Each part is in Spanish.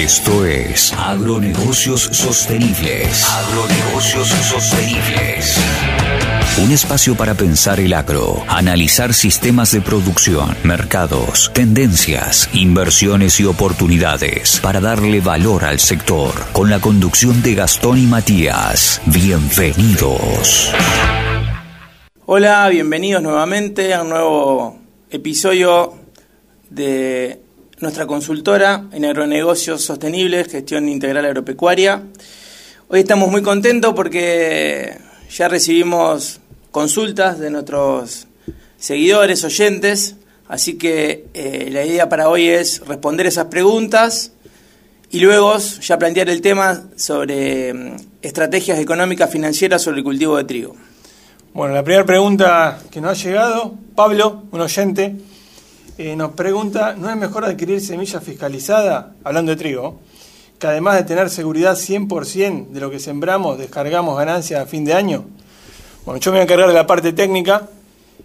Esto es Agronegocios Sostenibles. Agronegocios Sostenibles. Un espacio para pensar el agro, analizar sistemas de producción, mercados, tendencias, inversiones y oportunidades para darle valor al sector. Con la conducción de Gastón y Matías. Bienvenidos. Hola, bienvenidos nuevamente a un nuevo episodio de nuestra consultora en agronegocios sostenibles, gestión integral agropecuaria. Hoy estamos muy contentos porque ya recibimos consultas de nuestros seguidores, oyentes, así que eh, la idea para hoy es responder esas preguntas y luego ya plantear el tema sobre mm, estrategias económicas financieras sobre el cultivo de trigo. Bueno, la primera pregunta que nos ha llegado, Pablo, un oyente, eh, nos pregunta, ¿no es mejor adquirir semilla fiscalizada, hablando de trigo, que además de tener seguridad 100% de lo que sembramos, descargamos ganancias a fin de año? Bueno, yo me voy a encargar de la parte técnica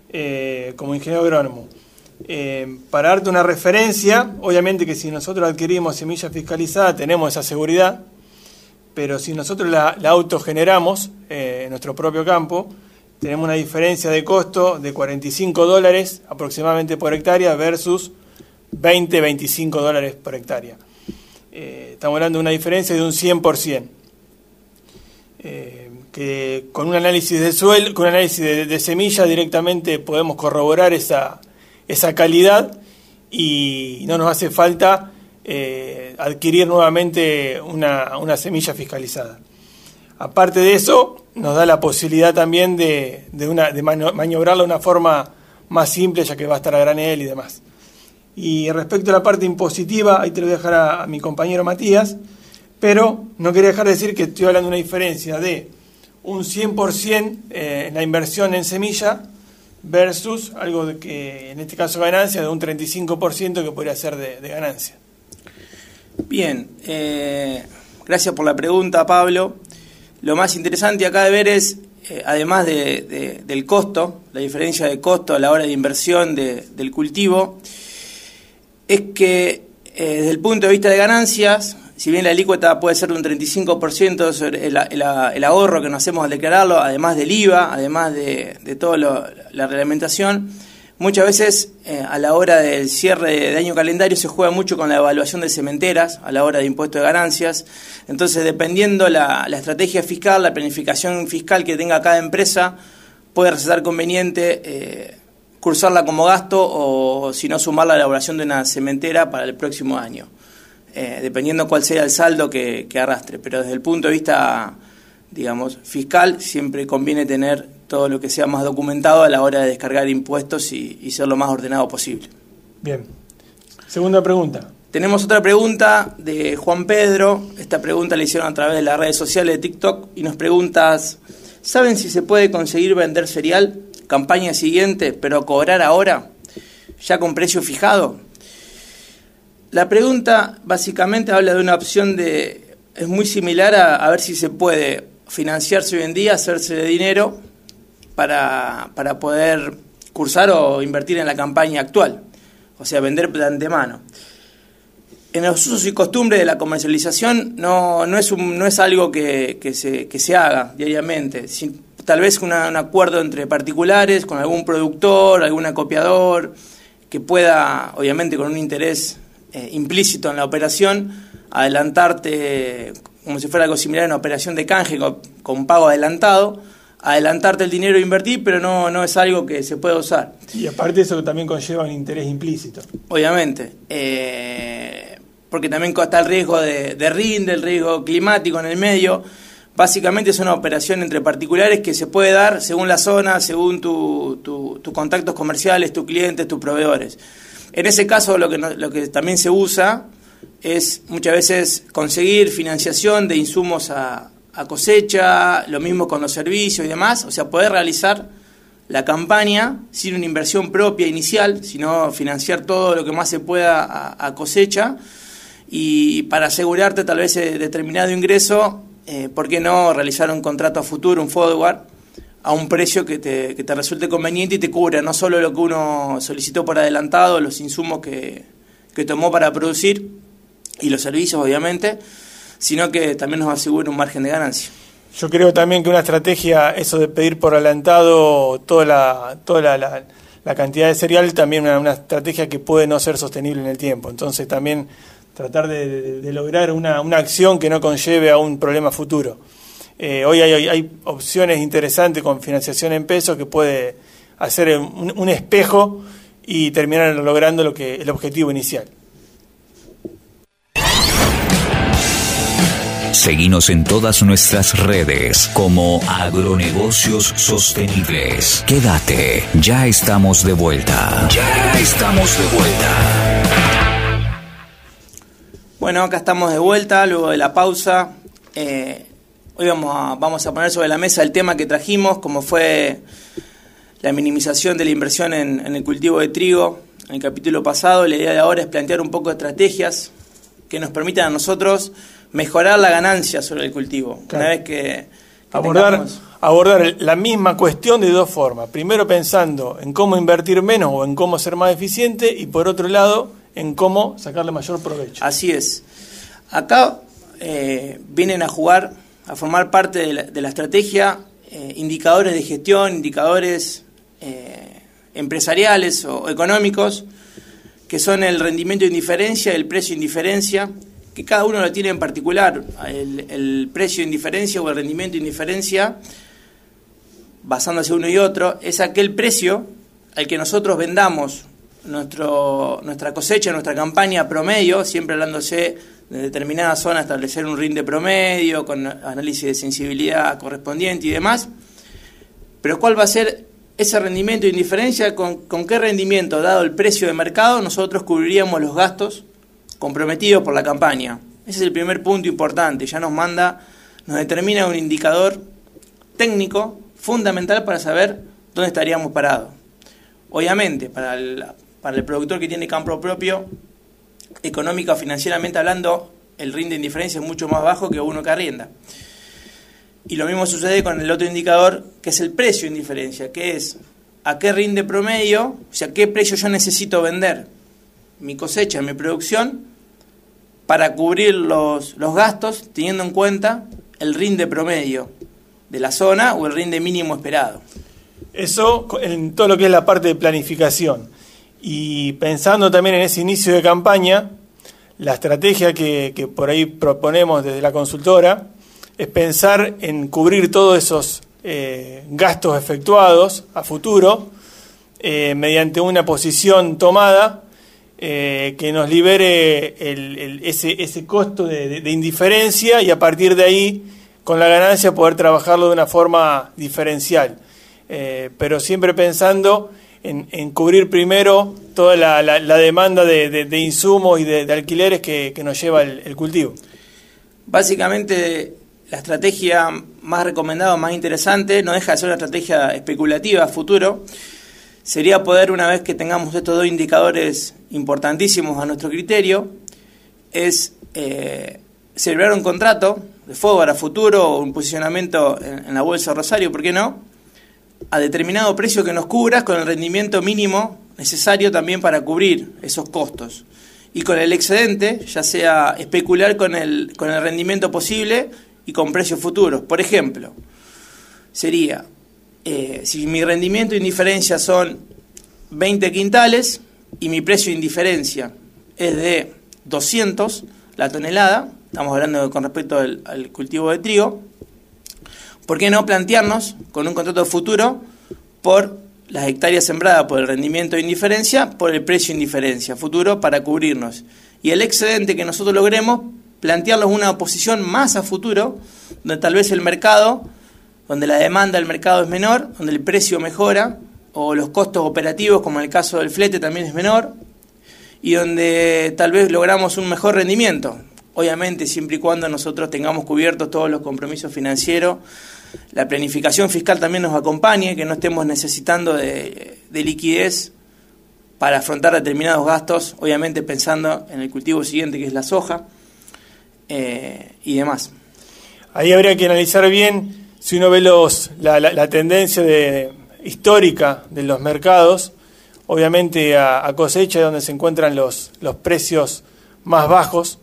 eh, como ingeniero agrónomo. Eh, para darte una referencia, obviamente que si nosotros adquirimos semilla fiscalizada tenemos esa seguridad, pero si nosotros la, la autogeneramos en nuestro propio campo, tenemos una diferencia de costo de 45 dólares aproximadamente por hectárea versus 20, 25 dólares por hectárea. Eh, estamos hablando de una diferencia de un 100%. Eh, que con un análisis de suelo, con un análisis de, semilla directamente podemos corroborar esa, esa calidad y no nos hace falta eh, adquirir nuevamente una, una semilla fiscalizada. Aparte de eso, nos da la posibilidad también de, de, una, de maniobrarla de una forma más simple, ya que va a estar a granel y demás. Y respecto a la parte impositiva, ahí te lo voy a dejar a, mi compañero Matías, pero no quería dejar de decir que estoy hablando de una diferencia de un 100% eh, la inversión en semilla versus algo de que, en este caso, ganancia de un 35% que podría ser de, ganancia. Bien, eh, gracias por la pregunta, Pablo. Lo más interesante acá de ver es, eh, además de, del costo, la diferencia de costo a la hora de inversión del cultivo, es que eh, desde el punto de vista de ganancias, si bien la alícuota puede ser de un 35% sobre el, ahorro que nos hacemos al declararlo, además del IVA, además de, de toda la reglamentación, Muchas veces eh, a la hora del cierre de año calendario se juega mucho con la evaluación de cementeras, a la hora de impuesto de ganancias. Entonces, dependiendo la, la estrategia fiscal, la planificación fiscal que tenga cada empresa, puede resultar conveniente eh, cursarla como gasto o, si no, sumar la elaboración de una cementera para el próximo año, eh, dependiendo cuál sea el saldo que, que arrastre. Pero desde el punto de vista, digamos, fiscal, siempre conviene tener todo lo que sea más documentado a la hora de descargar impuestos y, ser lo más ordenado posible. Bien. Segunda pregunta. Tenemos otra pregunta de Juan Pedro. Esta pregunta la hicieron a través de las redes sociales de TikTok y nos preguntas, ¿saben si se puede conseguir vender cereal campaña siguiente, pero cobrar ahora, ya con precio fijado? La pregunta básicamente habla de una opción de, es muy similar a, a ver si se puede financiarse hoy en día, hacerse de dinero para, para poder cursar o invertir en la campaña actual, o sea, vender de antemano. En los usos y costumbres de la comercialización no, no, es, un, no es algo que, que, se, que se haga diariamente, tal vez un acuerdo entre particulares, con algún productor, algún acopiador, que pueda, obviamente con un interés eh, implícito en la operación, adelantarte, como si fuera algo similar a una operación de canje con, con pago adelantado, adelantarte el dinero e invertir, pero no, no es algo que se pueda usar. Y aparte eso también conlleva un interés implícito. Obviamente, eh, porque también está el riesgo de, de rinde, el riesgo climático en el medio. Básicamente es una operación entre particulares que se puede dar según la zona, según tus contactos comerciales, tus clientes, tus proveedores. En ese caso lo que, lo que también se usa es muchas veces conseguir financiación de insumos a, a cosecha, lo mismo con los servicios y demás, o sea, poder realizar la campaña sin una inversión propia inicial, sino financiar todo lo que más se pueda a, cosecha. Y para asegurarte tal vez determinado ingreso, eh, ¿por qué no realizar un contrato a futuro, un forward, a un precio que te, que te resulte conveniente y te cubra no solo lo que uno solicitó por adelantado, los insumos que, que tomó para producir, y los servicios, obviamente, sino que también nos asegura un margen de ganancia. Yo creo también que una estrategia, eso de pedir por adelantado toda la, toda la, cantidad de cereal, también una, una, estrategia que puede no ser sostenible en el tiempo. Entonces también tratar de, lograr una, una, acción que no conlleve a un problema futuro. Eh, hoy hay, hay, opciones interesantes con financiación en pesos que puede hacer un, un espejo y terminar logrando lo que el objetivo inicial. Seguimos en todas nuestras redes como Agronegocios Sostenibles. Quédate, ya estamos de vuelta. Ya estamos de vuelta. Bueno, acá estamos de vuelta luego de la pausa. Eh, hoy vamos a, vamos a poner sobre la mesa el tema que trajimos, como fue la minimización de la inversión en, en el cultivo de trigo. En el capítulo pasado, la idea de ahora es plantear un poco de estrategias que nos permitan a nosotros mejorar la ganancia sobre el cultivo. Una vez que, abordar, abordar la misma cuestión de dos formas. Primero pensando en cómo invertir menos o en cómo ser más eficiente y por otro lado en cómo sacarle mayor provecho. Así es. Acá eh, vienen a jugar, a formar parte de la, estrategia eh, indicadores de gestión, indicadores eh, empresariales o económicos, que son el rendimiento de indiferencia, el precio de indiferencia, que cada uno lo tiene en particular, el, precio indiferencia o el rendimiento de indiferencia, basándose uno y otro, es aquel precio al que nosotros vendamos nuestro, nuestra cosecha, nuestra campaña promedio, siempre hablándose de determinada zona, establecer un rinde promedio, con análisis de sensibilidad correspondiente y demás, pero cuál va a ser ese rendimiento de indiferencia, con, qué rendimiento, dado el precio de mercado, nosotros cubriríamos los gastos comprometidos por la campaña. Ese es el primer punto importante, ya nos manda, nos determina un indicador técnico fundamental para saber dónde estaríamos parados. Obviamente, para el, para el productor que tiene campo propio, económica o financieramente hablando, el rinde de indiferencia es mucho más bajo que uno que arrienda. Y lo mismo sucede con el otro indicador, que es el precio de indiferencia, que es a qué rinde promedio, o sea, qué precio yo necesito vender mi cosecha, mi producción, para cubrir los, los gastos teniendo en cuenta el rinde promedio de la zona o el rinde mínimo esperado. Eso en todo lo que es la parte de planificación. Y pensando también en ese inicio de campaña, la estrategia que, que por ahí proponemos desde la consultora es pensar en cubrir todos esos eh, gastos efectuados a futuro eh, mediante una posición tomada eh, que nos libere ese, ese, costo de, indiferencia y a partir de ahí, con la ganancia, poder trabajarlo de una forma diferencial. Pero siempre pensando en, cubrir primero toda la, demanda de, insumos y de, alquileres que, nos lleva el, cultivo. Básicamente, la estrategia más recomendada, más interesante, no deja de ser una estrategia especulativa a futuro, sería poder, una vez que tengamos estos dos indicadores importantísimos a nuestro criterio, es eh, celebrar un contrato de forward a futuro o un posicionamiento en, la bolsa Rosario, ¿por qué no? A determinado precio que nos cubra con el rendimiento mínimo necesario también para cubrir esos costos. Y con el excedente, ya sea especular con el, con el rendimiento posible y con precios futuros. Por ejemplo, sería eh, si mi rendimiento de indiferencia son 20 quintales y mi precio de indiferencia es de 200 la tonelada, estamos hablando con respecto al, cultivo de trigo, ¿por qué no plantearnos con un contrato futuro por las hectáreas sembradas por el rendimiento de indiferencia, por el precio de indiferencia futuro para cubrirnos? Y el excedente que nosotros logremos, plantearlo en una posición más a futuro, donde tal vez el mercado donde la demanda del mercado es menor, donde el precio mejora, o los costos operativos, como en el caso del flete, también es menor, y donde tal vez logramos un mejor rendimiento. Obviamente, siempre y cuando nosotros tengamos cubiertos todos los compromisos financieros, la planificación fiscal también nos acompañe, que no estemos necesitando de, liquidez para afrontar determinados gastos, obviamente pensando en el cultivo siguiente, que es la soja, eh, y demás. Ahí habría que analizar bien si uno ve los, la, tendencia de, histórica de los mercados, obviamente a, cosecha es donde se encuentran los, los precios más bajos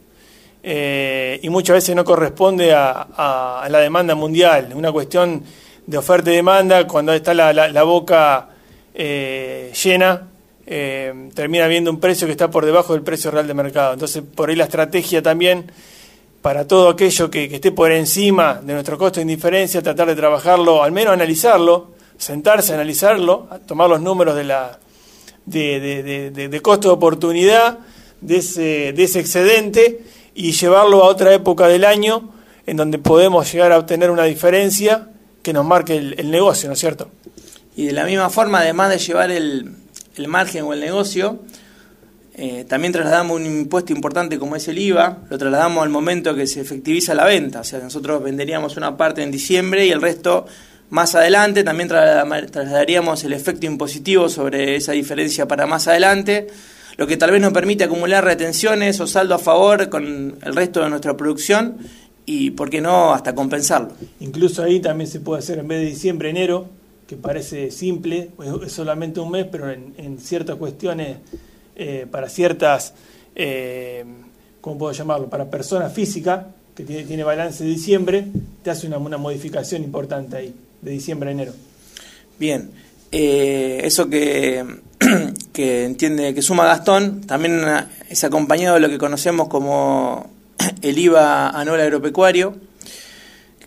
eh, y muchas veces no corresponde a, la demanda mundial. Una cuestión de oferta y demanda, cuando está la, boca eh, llena, eh, termina habiendo un precio que está por debajo del precio real de mercado. Entonces, por ahí la estrategia también para todo aquello que, esté por encima de nuestro costo de indiferencia, tratar de trabajarlo, al menos analizarlo, sentarse, analizarlo, tomar los números de la de, de costo de oportunidad de ese, de ese excedente y llevarlo a otra época del año en donde podemos llegar a obtener una diferencia que nos marque el, negocio, ¿no es cierto? Y de la misma forma, además de llevar el, el margen o el negocio, eh, también trasladamos un impuesto importante como es el IVA, lo trasladamos al momento que se efectiviza la venta, o sea, nosotros venderíamos una parte en diciembre y el resto más adelante, también trasladaríamos el efecto impositivo sobre esa diferencia para más adelante, lo que tal vez nos permite acumular retenciones o saldo a favor con el resto de nuestra producción y, ¿por qué no?, hasta compensarlo. Incluso ahí también se puede hacer en vez de diciembre, enero, que parece simple, es solamente un mes, pero en, ciertas cuestiones, eh, para ciertas, eh, ¿cómo puedo llamarlo?, para personas físicas, que tiene, tiene balance de diciembre, te hace una, una modificación importante ahí, de diciembre a enero. Bien, eh, eso que que entiende que suma Gastón, también es acompañado de lo que conocemos como el IVA anual agropecuario,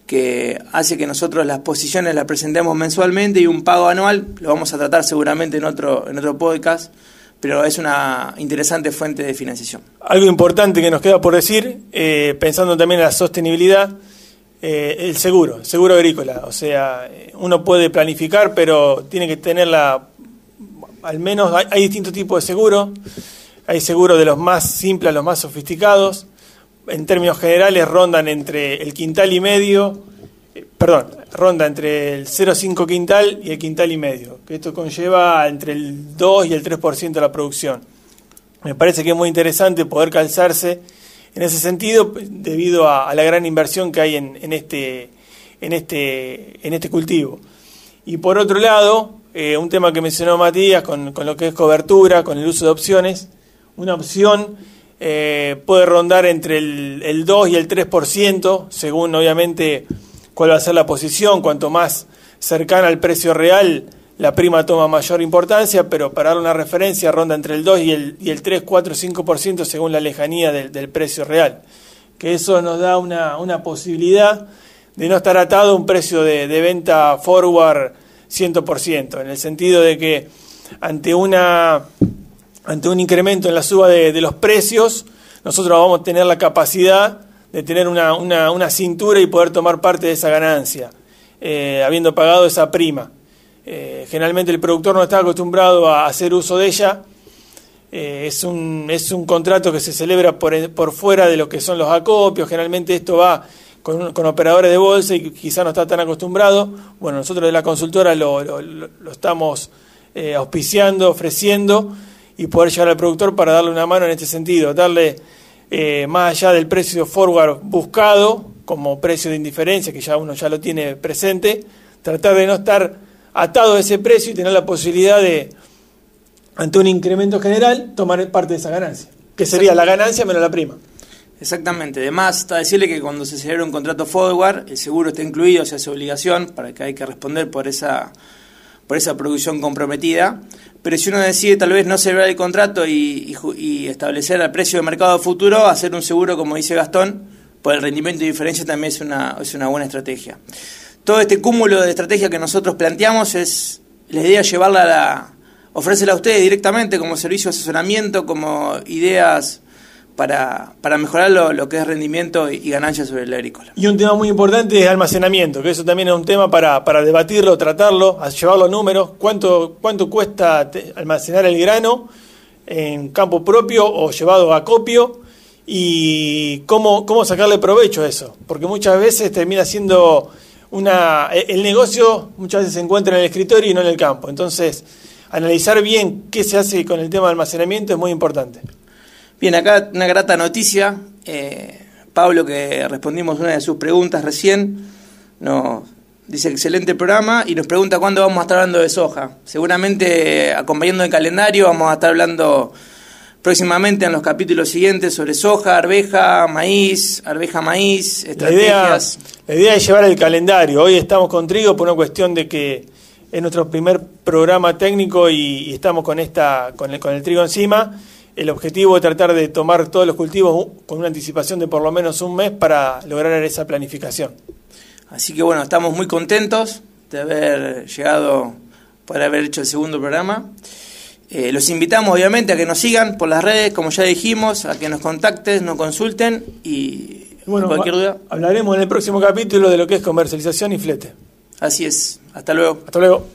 que hace que nosotros las posiciones las presentemos mensualmente y un pago anual, lo vamos a tratar seguramente en otro, en otro podcast, pero es una interesante fuente de financiación. Algo importante que nos queda por decir, eh, pensando también en la sostenibilidad, eh, el seguro, seguro agrícola. O sea, uno puede planificar, pero tiene que tener la al menos hay, distintos tipos de seguro. Hay seguros de los más simples a los más sofisticados. En términos generales rondan entre el quintal y medio, eh, perdón, ronda entre el 0,5 quintal y el quintal y medio, que esto conlleva entre el 2 y el 3% de la producción. Me parece que es muy interesante poder calzarse en ese sentido debido a, la gran inversión que hay en, este, en, este, en este cultivo. Y por otro lado, eh, un tema que mencionó Matías con, lo que es cobertura, con el uso de opciones. Una opción eh, puede rondar entre el, 2 y el 3%, según obviamente cuál va a ser la posición. Cuanto más cercana al precio real, la prima toma mayor importancia, pero para dar una referencia ronda entre el 2 y el, y el 3, 4, 5% según la lejanía del, precio real. Que eso nos da una, posibilidad de no estar atado a un precio de, de venta forward 100%, en el sentido de que ante, una, ante un incremento en la suba de, los precios, nosotros vamos a tener la capacidad de tener una, una, cintura y poder tomar parte de esa ganancia, eh, habiendo pagado esa prima. Eh, generalmente el productor no está acostumbrado a hacer uso de ella. Eh, es, un, es un contrato que se celebra por, por fuera de lo que son los acopios. Generalmente esto va con, operadores de bolsa y quizá no está tan acostumbrado. Bueno, nosotros de la consultora lo, estamos eh, auspiciando, ofreciendo y poder llegar al productor para darle una mano en este sentido, darle eh, más allá del precio forward buscado como precio de indiferencia, que ya uno ya lo tiene presente, tratar de no estar atado a ese precio y tener la posibilidad de, ante un incremento general, tomar parte de esa ganancia, que sería la ganancia menos la prima. Exactamente. Además, está decirle que cuando se celebra un contrato forward, el seguro está incluido, o sea, es obligación para que hay que responder por esa, por esa producción comprometida. Pero si uno decide tal vez no celebrar el contrato y, establecer el precio de mercado futuro, hacer un seguro, como dice Gastón, por el rendimiento y diferencia también es una, es una buena estrategia. Todo este cúmulo de estrategias que nosotros planteamos es la idea llevarla a la, ofrécela a ustedes directamente como servicio de asesoramiento, como ideas para, para mejorar lo, que es rendimiento y, ganancias sobre el agrícola. Y un tema muy importante es almacenamiento, que eso también es un tema para, para debatirlo, tratarlo, llevarlo a números, cuánto, cuánto cuesta almacenar el grano en campo propio o llevado a copio y cómo, cómo sacarle provecho a eso, porque muchas veces termina siendo una... El negocio muchas veces se encuentra en el escritorio y no en el campo, entonces analizar bien qué se hace con el tema de almacenamiento es muy importante. Bien, acá una grata noticia. Eh, Pablo, que respondimos una de sus preguntas recién, nos dice excelente programa y nos pregunta cuándo vamos a estar hablando de soja. Seguramente acompañando el calendario vamos a estar hablando próximamente en los capítulos siguientes sobre soja, arveja, maíz, arveja, maíz, estrategias. La idea, la idea es llevar el calendario. Hoy estamos con trigo por una cuestión de que es nuestro primer programa técnico y, estamos con, esta, con, el, con el trigo encima. El objetivo es tratar de tomar todos los cultivos con una anticipación de por lo menos un mes para lograr esa planificación. Así que bueno, estamos muy contentos de haber llegado, por haber hecho el segundo programa. Eh, los invitamos obviamente a que nos sigan por las redes, como ya dijimos, a que nos contacten, nos consulten y bueno, cualquier duda. Hablaremos en el próximo capítulo de lo que es comercialización y flete. Así es. Hasta luego. Hasta luego.